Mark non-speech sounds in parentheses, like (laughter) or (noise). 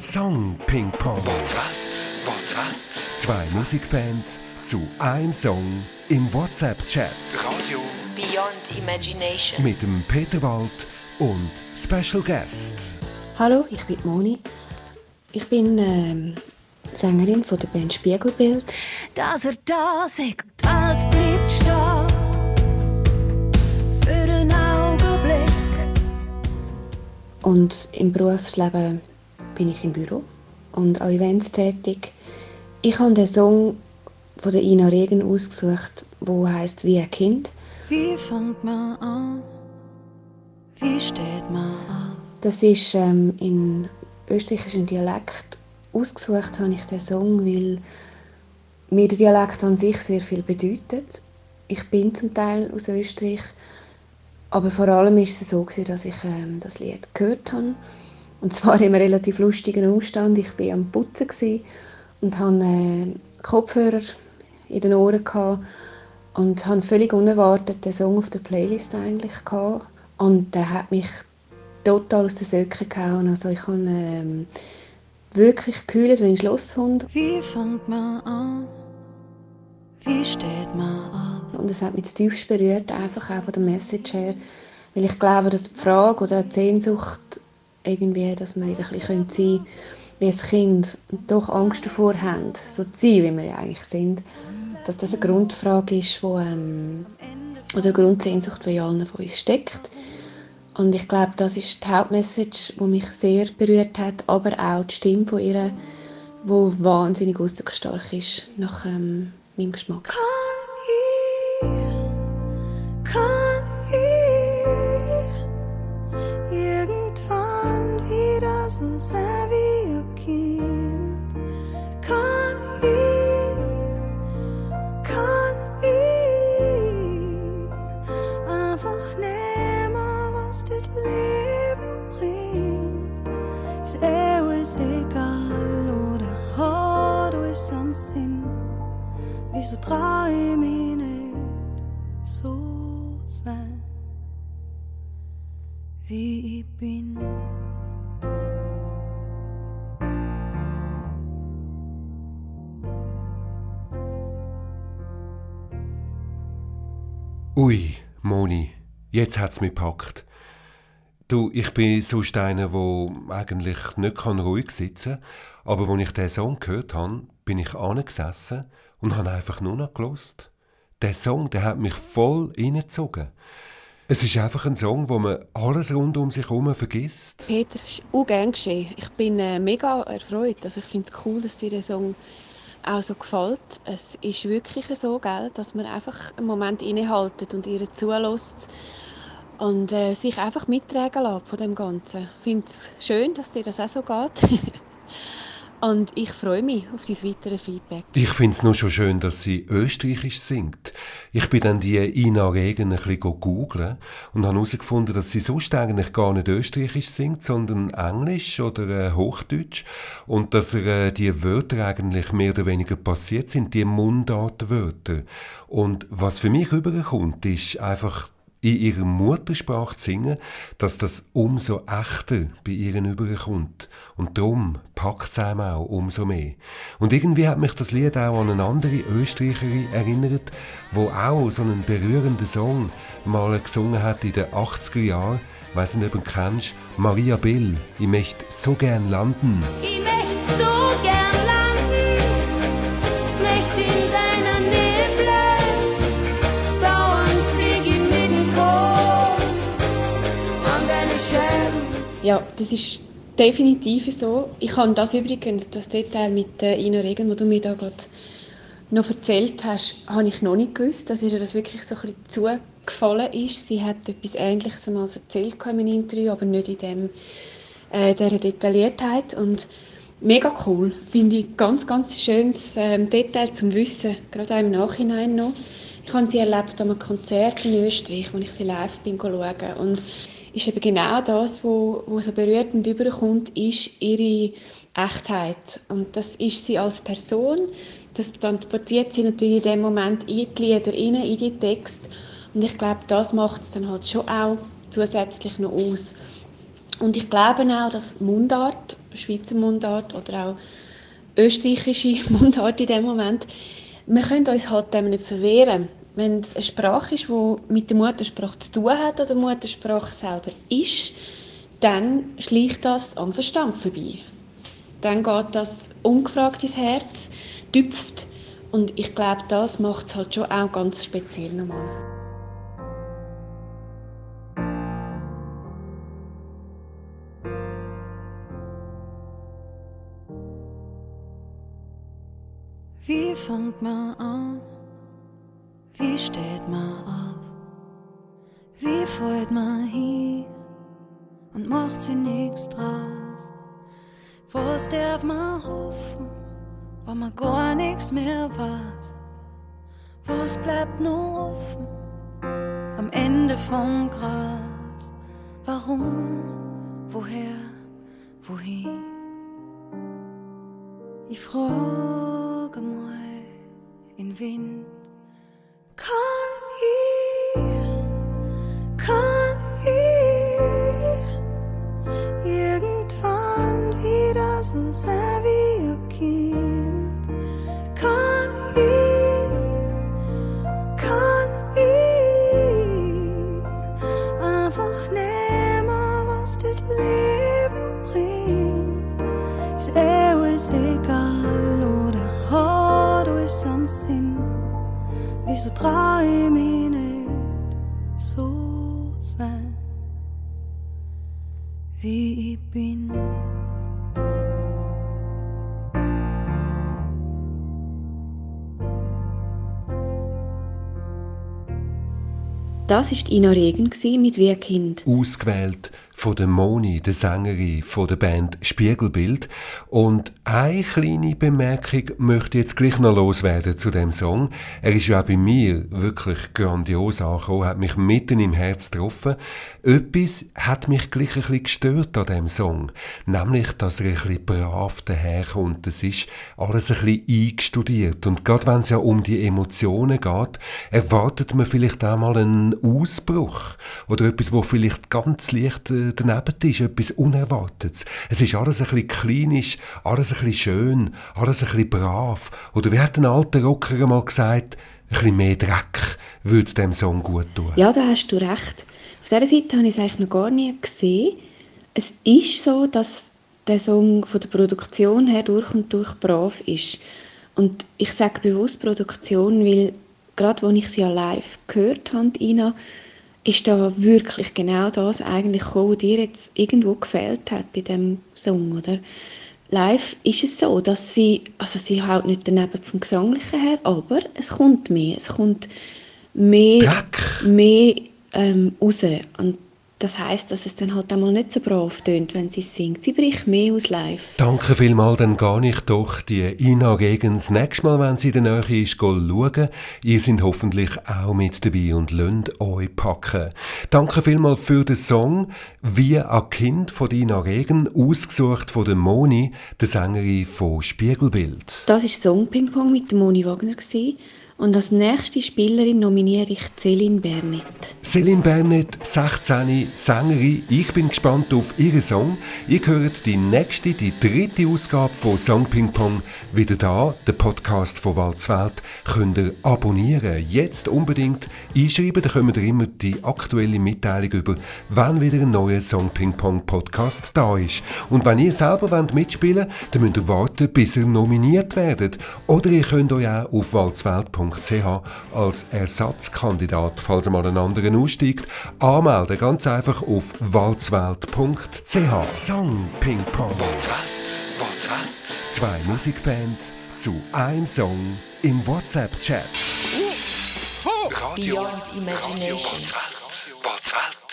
Song Ping Pong. What's what? What's what? Zwei Musikfans zu einem Song im WhatsApp-Chat Radio Beyond Imagination. mit dem Peter Wald und Special Guest. Hallo, ich bin Moni. Ich bin ähm, Sängerin von der Band Spiegelbild. dass er da ist und die Welt bleibt stehen. Für einen Augenblick. Und im Berufsleben bin ich im Büro und an Events tätig. Ich habe den Song von der Ina Regen ausgesucht, wo heißt Wie ein Kind. Wie fängt man an? Wie steht man an? Das ist ähm, in österreichischem Dialekt. Ausgesucht habe ich den Song, weil mir der Dialekt an sich sehr viel bedeutet. Ich bin zum Teil aus Österreich, aber vor allem ist es so, gewesen, dass ich ähm, das Lied gehört habe. Und zwar in einem relativ lustigen Umstand. Ich war am Putzen gewesen und hatte äh, Kopfhörer in den Ohren gehabt und habe völlig unerwartet den Song auf der Playlist eigentlich gehabt. Und der hat mich total aus den Söcken gehauen. Also ich habe ähm, wirklich gekühlt wie ein Schlosshund. Wie fängt man an? Wie steht man an? Und es hat mich zutiefst berührt, einfach auch von der Message her. Weil ich glaube, dass die Frage oder die Sehnsucht irgendwie, dass wir wieder ein bisschen sein können, wie ein Kind und doch Angst davor haben, so zu sein, wie wir ja eigentlich sind, dass das eine Grundfrage ist, wo, ähm, oder eine Grundsehnsucht, die in allen von uns steckt. Und ich glaube, das ist die Hauptmessage, die mich sehr berührt hat, aber auch die Stimme von ihr, die wahnsinnig ausdrucksstark ist, nach ähm, meinem Geschmack. Bin? Ui, Moni, jetzt hat's mich gepackt. Du, ich bin sonst einer, der eigentlich nicht kann ruhig sitzen kann, aber als ich diesen Song gehört habe, bin ich angesessen und habe einfach nur noch gelost. Der Song, der hat mich voll reingezogen. Es ist einfach ein Song, wo man alles rund um sich herum vergisst. Peter, es ist auch gern geschehen. Ich bin äh, mega erfreut. Also ich finde es cool, dass dir der Song auch so gefällt. Es ist wirklich so, gell, dass man einfach einen Moment innehaltet und ihr zulässt und äh, sich einfach mittragen lässt von dem Ganzen. Ich finde es schön, dass dir das auch so geht. (laughs) und ich freue mich auf dein weitere Feedback. Ich finde es nur schon schön, dass sie österreichisch singt. Ich bin dann die Ina Regen ein bisschen googeln und habe herausgefunden, dass sie sonst eigentlich gar nicht österreichisch singt, sondern Englisch oder äh, Hochdeutsch. Und dass ihr, äh, die Wörter eigentlich mehr oder weniger passiert sind, die Mundartwörter. Und was für mich rüberkommt, ist einfach in ihrer Muttersprache zu singen, dass das umso echter bei ihnen überkommt. Und darum packt es einem auch umso mehr. Und irgendwie hat mich das Lied auch an eine andere Österreicherin erinnert, wo auch so einen berührenden Song mal gesungen hat in den 80er Jahren. Ich weiss nicht, ob du ihn kennst. Maria Bill, ich möchte so gern landen. Ich Ja, das ist definitiv so. Ich habe das übrigens, das Detail mit der Ina Regen, das du mir da gerade noch erzählt hast, habe ich noch nicht gewusst, dass ihr das wirklich so ein bisschen zugefallen ist. Sie hat etwas Ähnliches einmal erzählt in einem Interview, aber nicht in dem, äh, dieser Detailliertheit. Und mega cool. Finde ich ganz, ganz schönes ähm, Detail zum Wissen, gerade auch im Nachhinein noch. Ich habe sie erlebt an einem Konzert in Österreich, wo ich sie live bin schauen. Und ist eben genau das, wo so berührend überkommt, ist ihre Echtheit. Und das ist sie als Person. Das transportiert sie natürlich in dem Moment in die Lieder, in die Texte. Und ich glaube, das macht es dann halt schon auch zusätzlich noch aus. Und ich glaube auch, dass Mundart, Schweizer Mundart oder auch österreichische (laughs) Mundart in dem Moment, wir können uns halt dem nicht verwehren. Wenn es eine Sprache ist, die mit der Muttersprache zu tun hat oder Muttersprache selber ist, dann schleicht das am Verstand vorbei. Dann geht das ungefragt ins Herz, tüpft und ich glaube, das macht es halt schon auch ganz speziell nochmal. Wie fängt man an? Steht man auf? Wie fällt man hin und macht sie nichts draus? Was darf man hoffen, wenn man gar nichts mehr weiß? Was bleibt noch offen am Ende vom Gras? Warum? Woher? Wohin? Ich frage mal in Wind. So sein wie Wieso trau ich mich nicht so sein, wie ich bin? Das war Ina Regen mit «Wie ein Kind». ausgewählt von der Moni, der Sängerin von der Band Spiegelbild. Und eine kleine Bemerkung möchte ich jetzt gleich noch loswerden zu dem Song. Er ist ja auch bei mir wirklich grandios angekommen, hat mich mitten im Herz getroffen. Etwas hat mich gleich ein bisschen gestört an dem Song. Nämlich, dass er ein bisschen brav daherkommt. Es ist alles ein bisschen eingestudiert. Und gerade wenn es ja um die Emotionen geht, erwartet man vielleicht auch mal einen Ausbruch. Oder etwas, wo vielleicht ganz leicht daneben ist, etwas Unerwartetes. Es ist alles ein bisschen klinisch, alles ein bisschen schön, alles ein bisschen brav. Oder wie hat ein alter Rocker einmal gesagt, ein bisschen mehr Dreck würde dem Song gut tun. Ja, da hast du recht. Auf dieser Seite habe ich es eigentlich noch gar nie gesehen. Es ist so, dass der Song von der Produktion her durch und durch brav ist. Und ich sage bewusst Produktion, weil gerade als ich sie ja live gehört habe, Ina, ist da wirklich genau das eigentlich gekommen, was dir jetzt irgendwo gefehlt hat bei dem Song, oder? Live ist es so, dass sie, also sie haut nicht daneben vom Gesanglichen her, aber es kommt mehr, es kommt mehr, Dreck. mehr ähm, raus. Und das heißt, dass es dann halt einmal nicht so brav tönt, wenn sie singt. Sie bricht mehr aus live. Danke vielmals, dann gehe ich doch die Ina Regens nächstes Mal, wenn sie in der Nähe ist, schauen. Ihr seid hoffentlich auch mit dabei und lönt euch packen. Danke vielmals für den Song «Wie ein Kind» von Ina Regen, ausgesucht von der Moni, der Sängerin von Spiegelbild. Das war Song Ping Pong mit der Moni Wagner. Gewesen. Und als nächste Spielerin nominiere ich Céline Bernet. Céline Bernet, 16, Sängerin. Ich bin gespannt auf ihren Song. Ihr hört die nächste, die dritte Ausgabe von Song Ping Pong wieder da. Der Podcast von Walzwelt könnt ihr abonnieren. Jetzt unbedingt einschreiben, dann kommt ihr immer die aktuelle Mitteilung über, wann wieder ein neuer Song Ping Pong Podcast da ist. Und wenn ihr selber wollt mitspielen wollt, dann müsst ihr warten, bis ihr nominiert werdet. Oder ihr könnt euch auch auf walzwelt.ch als Ersatzkandidat, falls mal einen anderen aussteigt, anmelden. Ganz einfach auf walzwelt.ch. Song Ping Pong. Walzwelt, Walzwelt. Zwei Musikfans zu einem Song im WhatsApp-Chat. Radio, Beyond Radio Imagination. Walzwelt, Walzwelt, Walzwelt, Walzwelt, Walzwelt.